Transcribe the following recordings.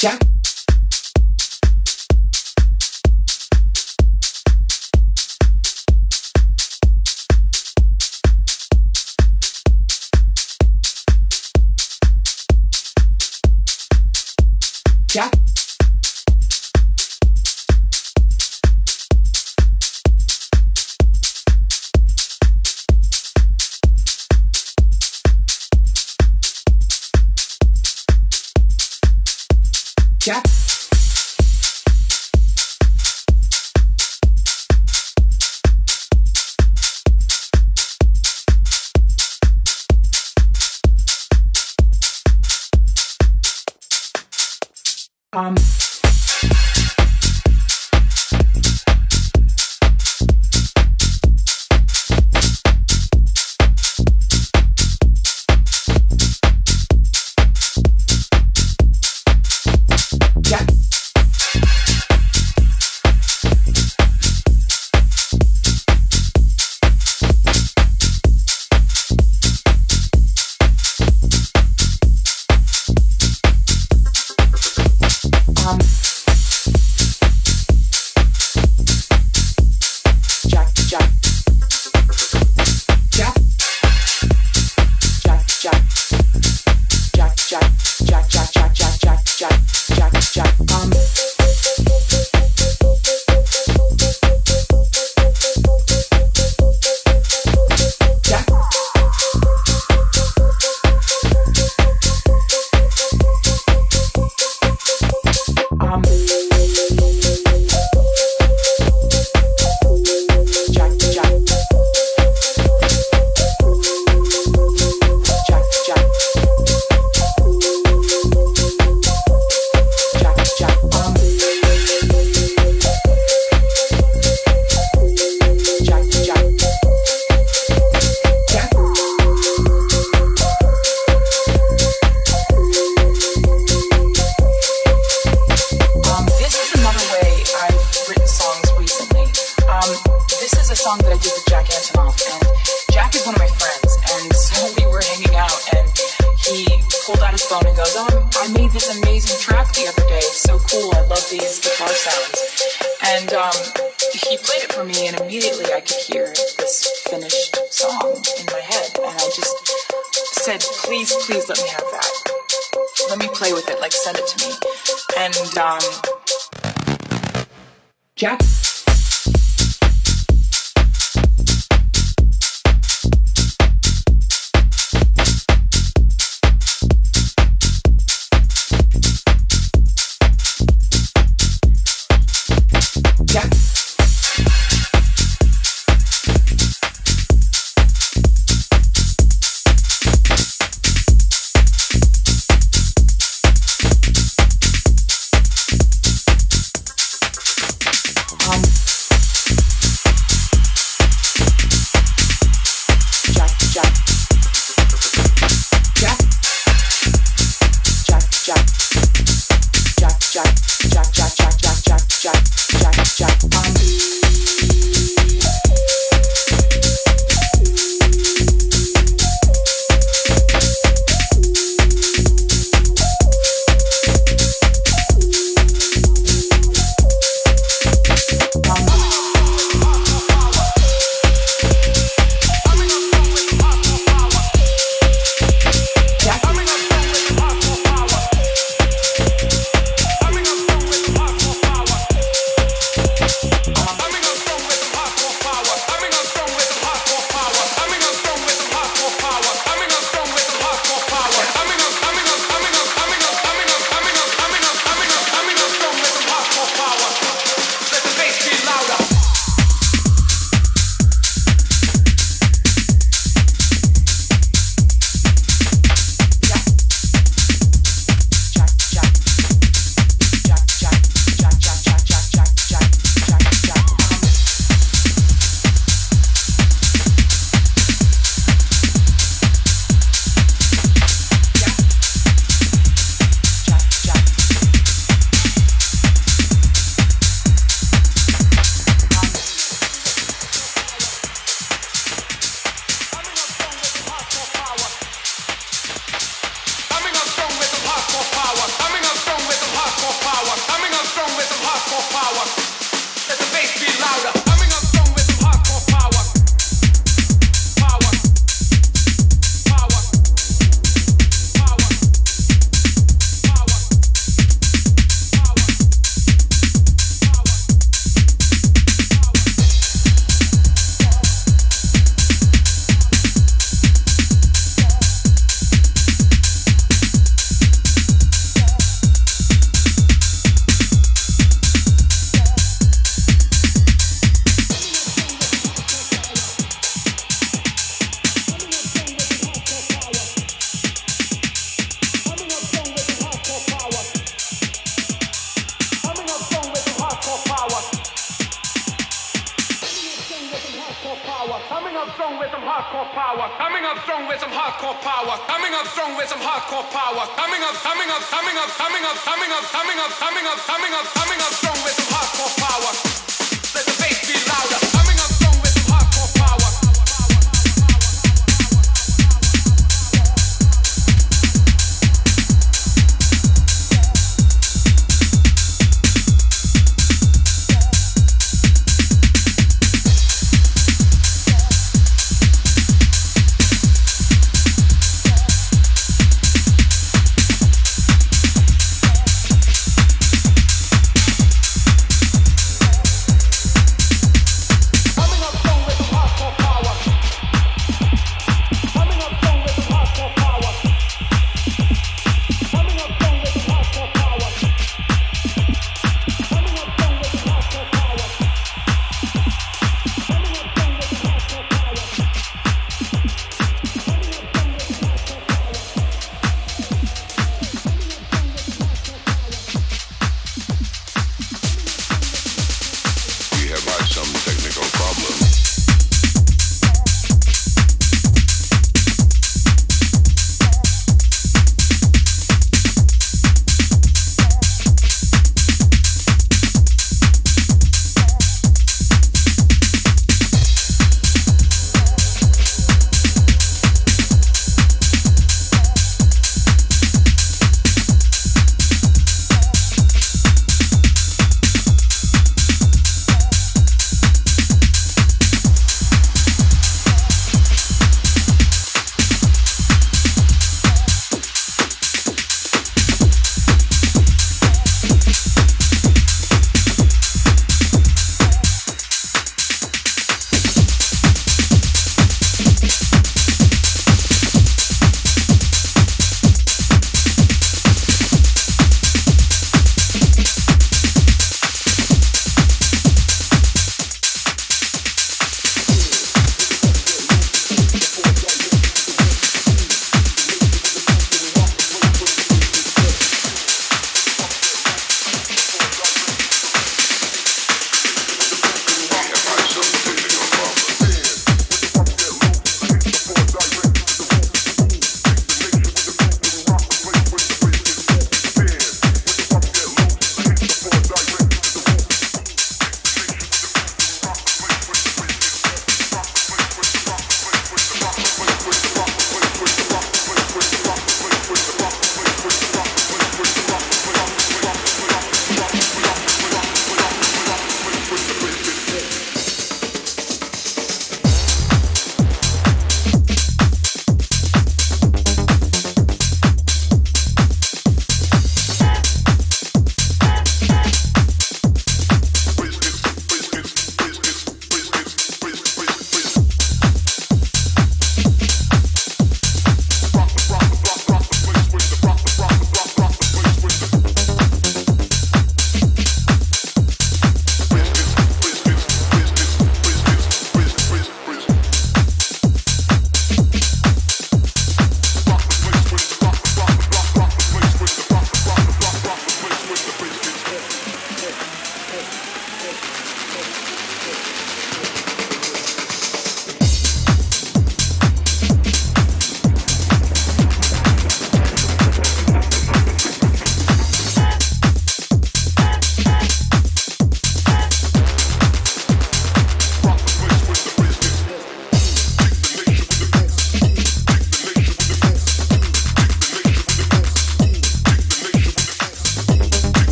chắc chắc with some hardcore power. Coming up strong with some hardcore power. Coming up strong with some hardcore power. Coming up, coming up, coming up, coming up, coming up, coming up, coming up, coming up, coming up strong with some hardcore power. Let the bass be louder.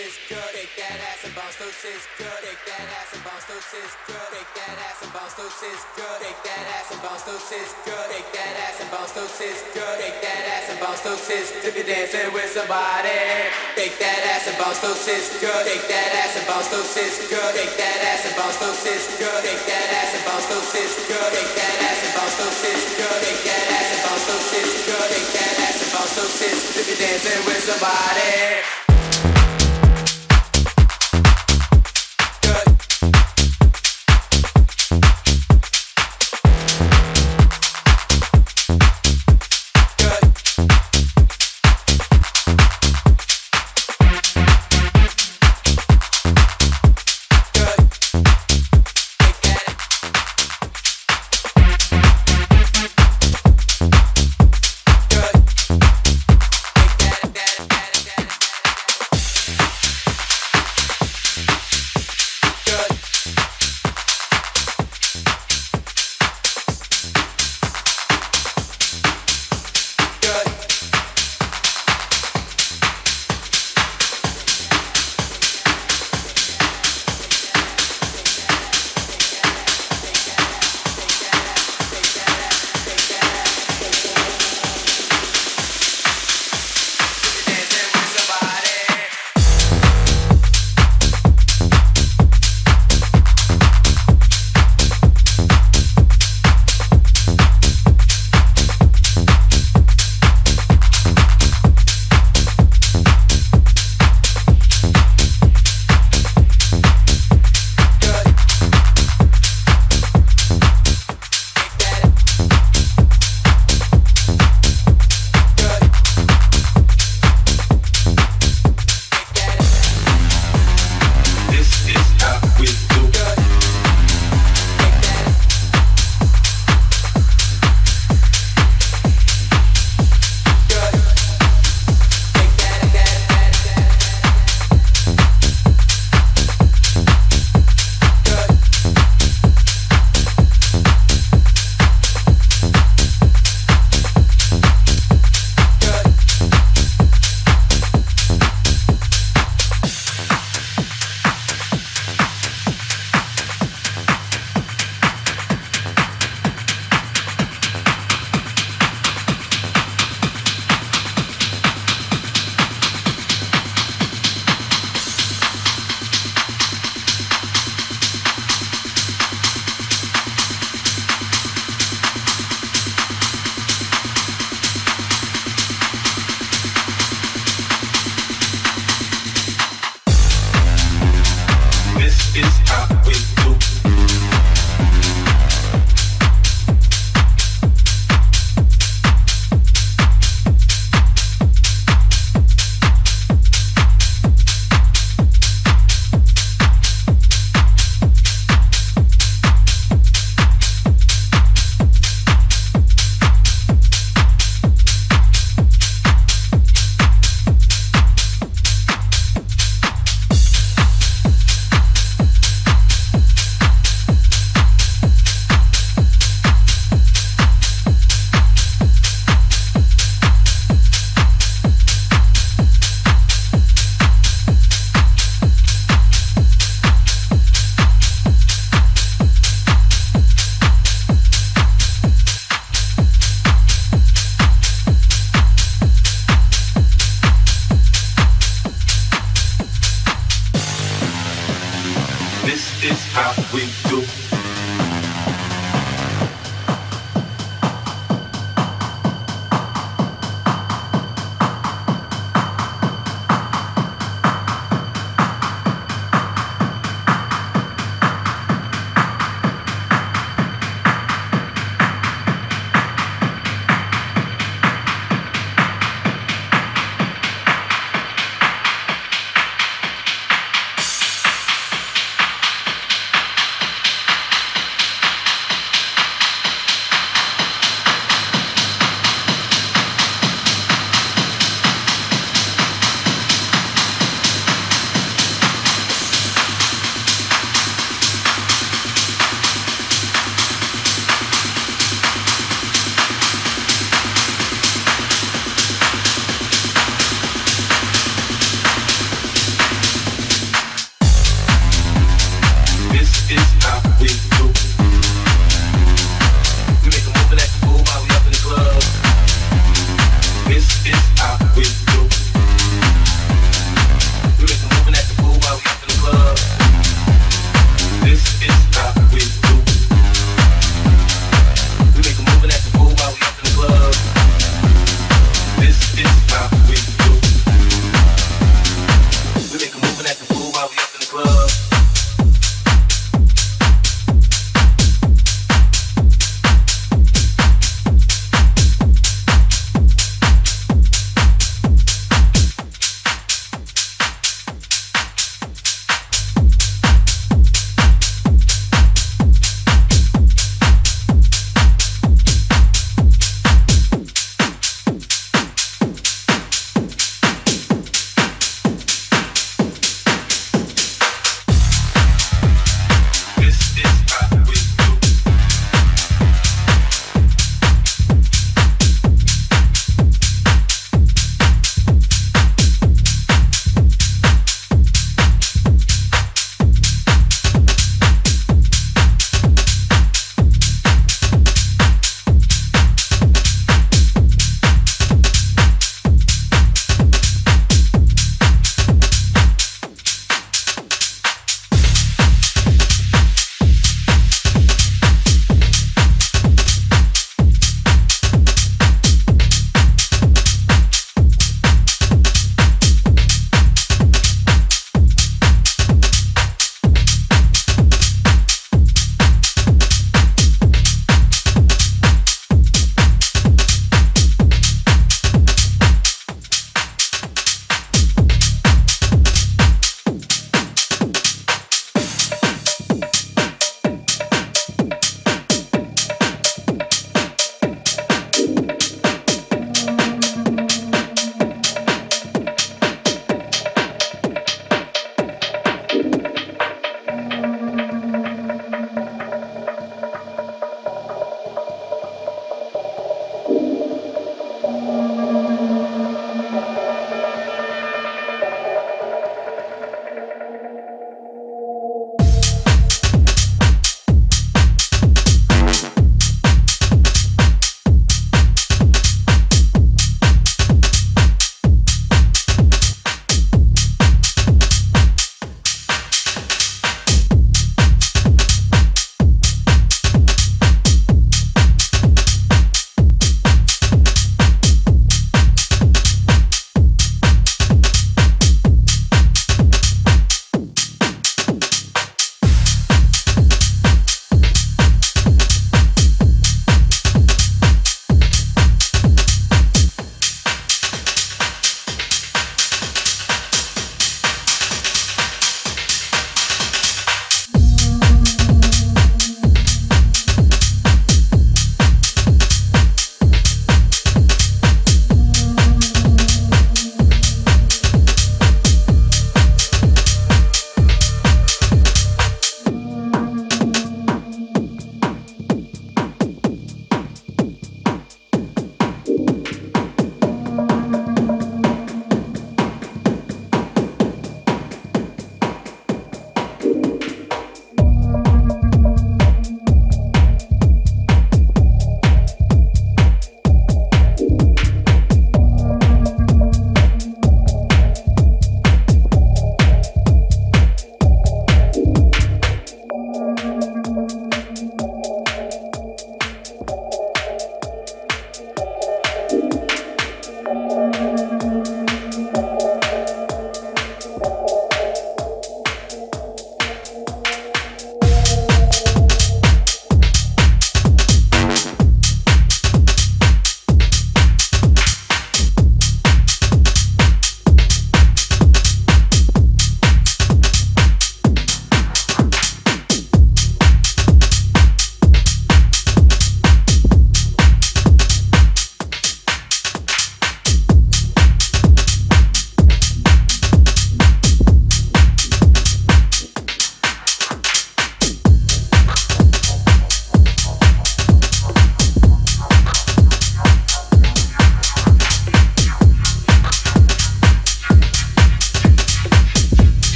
sis, girl, take that ass and bounce. Those sis, girl, take that ass and bounce. Those sis, girl, take that ass and bounce. Those sis, girl, take that ass and bounce. Those sis, girl, take that ass and bounce. Those sis, girl, take that ass and bounce. Those sis, to be dancing with somebody. Take that ass and bounce. Those sis, girl, take that ass and bounce. Those sis, girl, take that ass and bounce. Those sis, girl, take that ass and bounce. Those sis, girl, take that ass and bounce. Those sis, girl, take that ass and bounce. Those sis, girl, take that ass and bounce. Those sis, to be dancing with somebody. is how we do